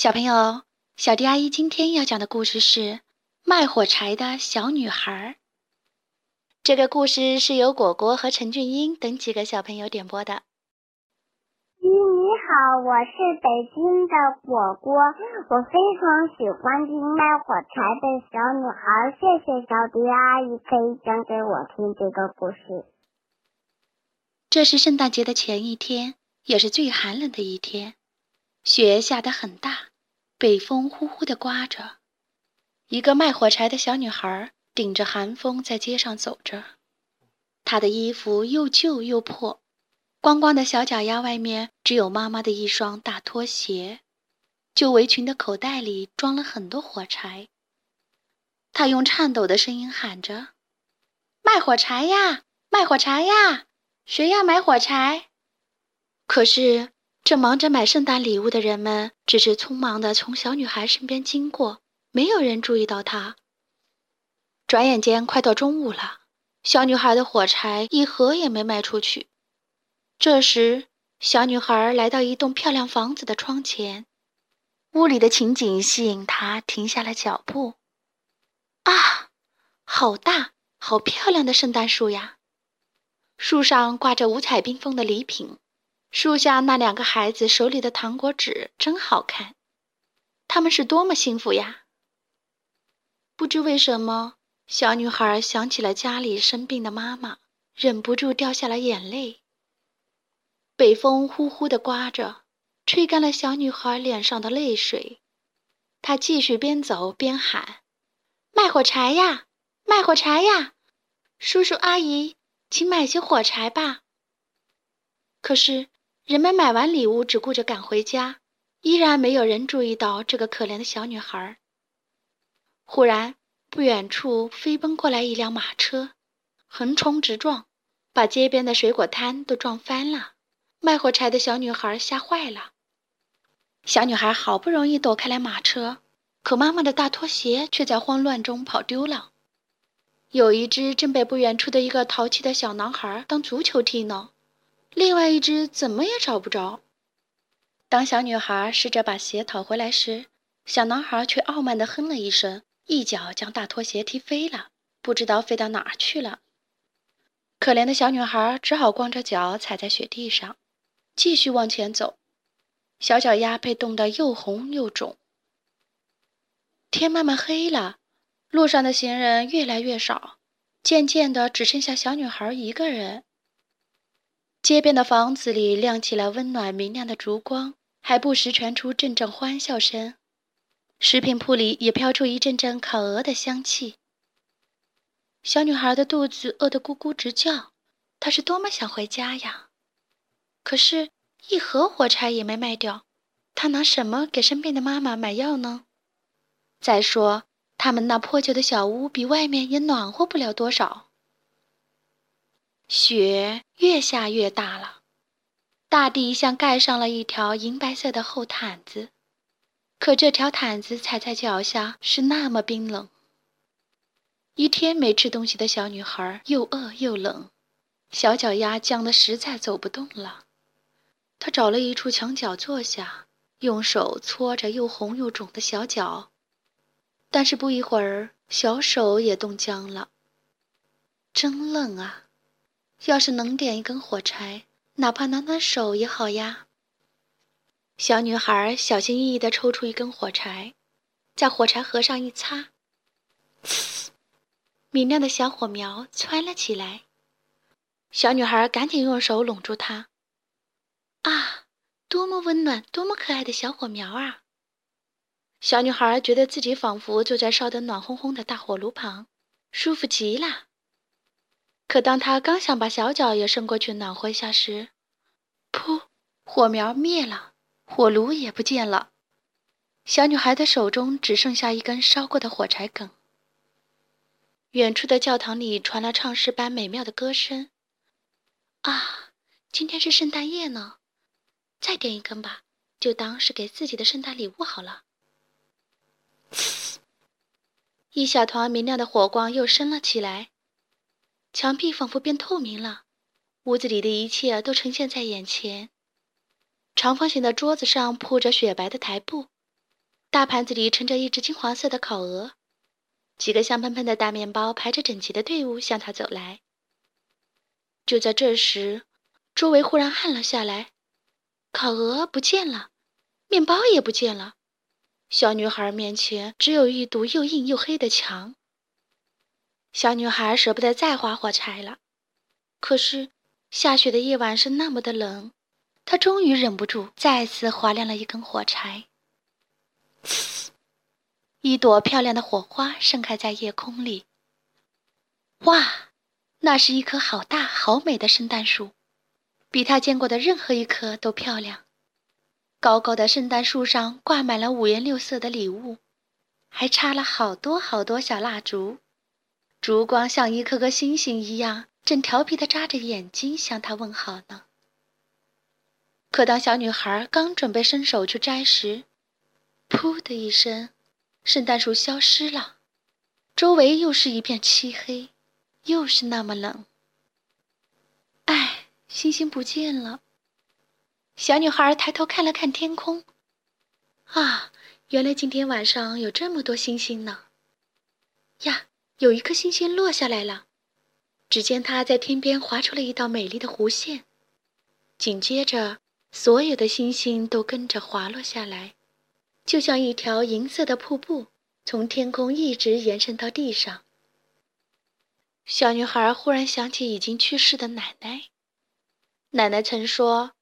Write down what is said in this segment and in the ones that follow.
小朋友，小迪阿姨今天要讲的故事是《卖火柴的小女孩》。这个故事是由果果和陈俊英等几个小朋友点播的。你好，我是北京的果果，我非常喜欢听卖火柴的小女孩。谢谢小迪阿姨可以讲给我听这个故事。这是圣诞节的前一天，也是最寒冷的一天，雪下得很大。北风呼呼地刮着，一个卖火柴的小女孩顶着寒风在街上走着。她的衣服又旧又破，光光的小脚丫外面只有妈妈的一双大拖鞋。旧围裙的口袋里装了很多火柴。她用颤抖的声音喊着：“卖火柴呀，卖火柴呀！谁要买火柴？”可是。正忙着买圣诞礼物的人们，只是匆忙地从小女孩身边经过，没有人注意到她。转眼间，快到中午了，小女孩的火柴一盒也没卖出去。这时，小女孩来到一栋漂亮房子的窗前，屋里的情景吸引她停下了脚步。啊，好大、好漂亮的圣诞树呀！树上挂着五彩缤纷的礼品。树下那两个孩子手里的糖果纸真好看，他们是多么幸福呀！不知为什么，小女孩想起了家里生病的妈妈，忍不住掉下了眼泪。北风呼呼地刮着，吹干了小女孩脸上的泪水。她继续边走边喊：“卖火柴呀，卖火柴呀！叔叔阿姨，请买些火柴吧。”可是。人们买完礼物，只顾着赶回家，依然没有人注意到这个可怜的小女孩。忽然，不远处飞奔过来一辆马车，横冲直撞，把街边的水果摊都撞翻了。卖火柴的小女孩吓坏了。小女孩好不容易躲开了马车，可妈妈的大拖鞋却在慌乱中跑丢了。有一只正被不远处的一个淘气的小男孩当足球踢呢。另外一只怎么也找不着。当小女孩试着把鞋讨回来时，小男孩却傲慢地哼了一声，一脚将大拖鞋踢飞了，不知道飞到哪儿去了。可怜的小女孩只好光着脚踩在雪地上，继续往前走，小脚丫被冻得又红又肿。天慢慢黑了，路上的行人越来越少，渐渐的只剩下小女孩一个人。街边的房子里亮起了温暖明亮的烛光，还不时传出阵阵欢笑声。食品铺里也飘出一阵阵烤鹅的香气。小女孩的肚子饿得咕咕直叫，她是多么想回家呀！可是，一盒火柴也没卖掉，她拿什么给生病的妈妈买药呢？再说，他们那破旧的小屋比外面也暖和不了多少。雪越下越大了，大地像盖上了一条银白色的厚毯子，可这条毯子踩在脚下是那么冰冷。一天没吃东西的小女孩又饿又冷，小脚丫僵得实在走不动了。她找了一处墙角坐下，用手搓着又红又肿的小脚，但是不一会儿，小手也冻僵了。真冷啊！要是能点一根火柴，哪怕暖暖手也好呀。小女孩小心翼翼地抽出一根火柴，在火柴盒上一擦，呲，明亮的小火苗窜了起来。小女孩赶紧用手拢住它。啊，多么温暖，多么可爱的小火苗啊！小女孩觉得自己仿佛坐在烧得暖烘烘的大火炉旁，舒服极了。可当他刚想把小脚也伸过去暖和一下时，噗！火苗灭了，火炉也不见了。小女孩的手中只剩下一根烧过的火柴梗。远处的教堂里传来唱诗般美妙的歌声。啊，今天是圣诞夜呢，再点一根吧，就当是给自己的圣诞礼物好了。一小团明亮的火光又升了起来。墙壁仿佛变透明了，屋子里的一切都呈现在眼前。长方形的桌子上铺着雪白的台布，大盘子里盛着一只金黄色的烤鹅，几个香喷喷的大面包排着整齐的队伍向他走来。就在这时，周围忽然暗了下来，烤鹅不见了，面包也不见了，小女孩面前只有一堵又硬又黑的墙。小女孩舍不得再花火柴了，可是下雪的夜晚是那么的冷，她终于忍不住再次划亮了一根火柴。一朵漂亮的火花盛开在夜空里。哇，那是一棵好大好美的圣诞树，比他见过的任何一棵都漂亮。高高的圣诞树上挂满了五颜六色的礼物，还插了好多好多小蜡烛，烛光像一颗颗星星一样，正调皮地眨着眼睛向他问好呢。可当小女孩刚准备伸手去摘时，噗的一声，圣诞树消失了，周围又是一片漆黑，又是那么冷。唉，星星不见了。小女孩抬头看了看天空，啊，原来今天晚上有这么多星星呢！呀，有一颗星星落下来了，只见它在天边划出了一道美丽的弧线，紧接着，所有的星星都跟着滑落下来。就像一条银色的瀑布，从天空一直延伸到地上。小女孩忽然想起已经去世的奶奶。奶奶曾说：“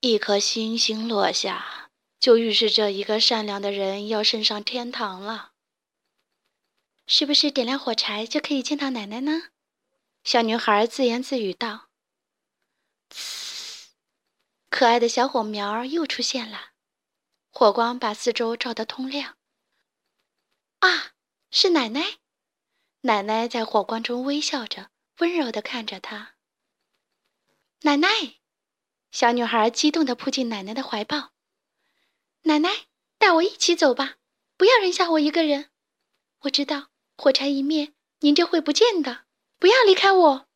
一颗星星落下，就预示着一个善良的人要升上天堂了。”是不是点亮火柴就可以见到奶奶呢？小女孩自言自语道：“呲，可爱的小火苗又出现了。”火光把四周照得通亮。啊，是奶奶！奶奶在火光中微笑着，温柔地看着她。奶奶，小女孩激动地扑进奶奶的怀抱。奶奶，带我一起走吧，不要扔下我一个人。我知道火柴一灭，您就会不见的。不要离开我。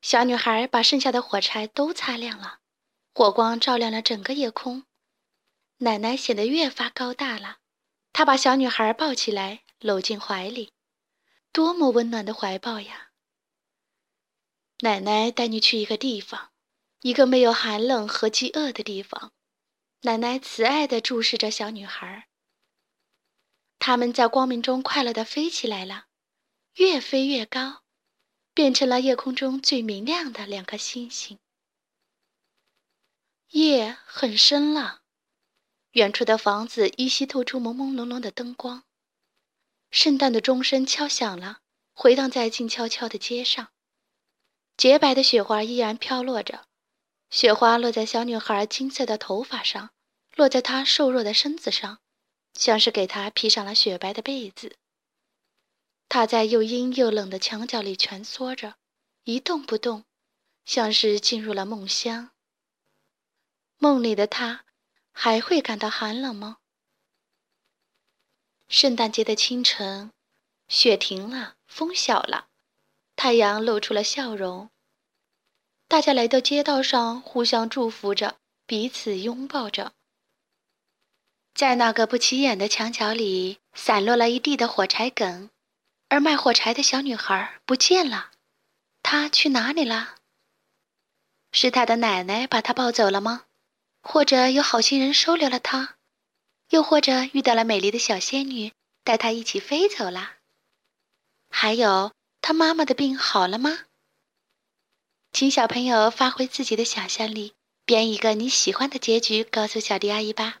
小女孩把剩下的火柴都擦亮了，火光照亮了整个夜空。奶奶显得越发高大了，她把小女孩抱起来，搂进怀里，多么温暖的怀抱呀！奶奶带你去一个地方，一个没有寒冷和饥饿的地方。奶奶慈爱地注视着小女孩。他们在光明中快乐地飞起来了，越飞越高，变成了夜空中最明亮的两颗星星。夜很深了。远处的房子依稀透出朦朦胧胧的灯光，圣诞的钟声敲响了，回荡在静悄悄的街上。洁白的雪花依然飘落着，雪花落在小女孩金色的头发上，落在她瘦弱的身子上，像是给他披上了雪白的被子。他在又阴又冷的墙角里蜷缩着，一动不动，像是进入了梦乡。梦里的他。还会感到寒冷吗？圣诞节的清晨，雪停了，风小了，太阳露出了笑容。大家来到街道上，互相祝福着，彼此拥抱着。在那个不起眼的墙角里，散落了一地的火柴梗，而卖火柴的小女孩不见了。她去哪里了？是她的奶奶把她抱走了吗？或者有好心人收留了她，又或者遇到了美丽的小仙女，带她一起飞走了。还有，她妈妈的病好了吗？请小朋友发挥自己的想象力，编一个你喜欢的结局，告诉小迪阿姨吧。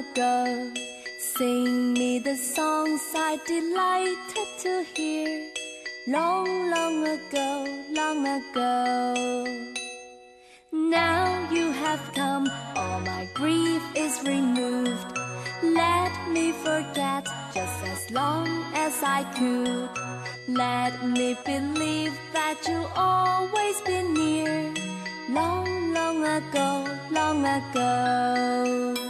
Ago. Sing me the songs I delighted to hear long, long ago, long ago. Now you have come, all my grief is removed. Let me forget just as long as I could. Let me believe that you always been near. Long, long ago, long ago.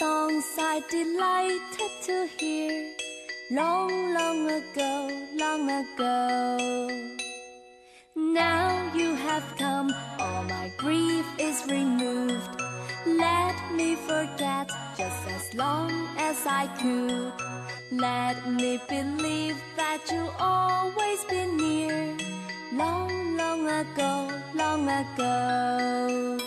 Songs I delighted to hear. Long, long ago, long ago. Now you have come, all my grief is removed. Let me forget just as long as I could. Let me believe that you always been near. Long, long ago, long ago.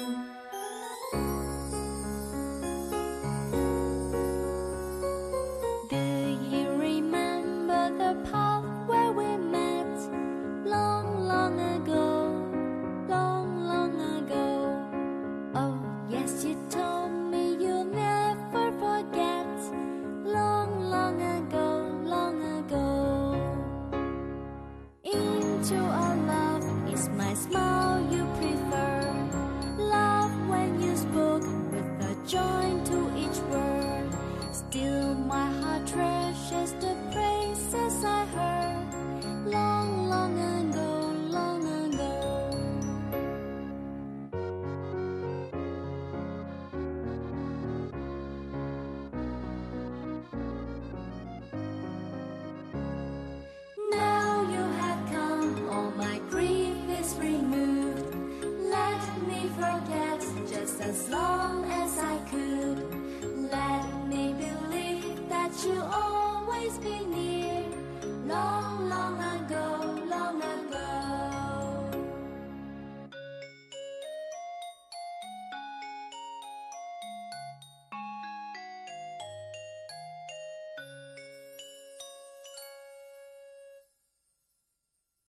Still my heart treasures the praises I heard long, long ago, long ago. Now you have come, all my grief is removed. Let me forget just as long as I could. Let you'll always be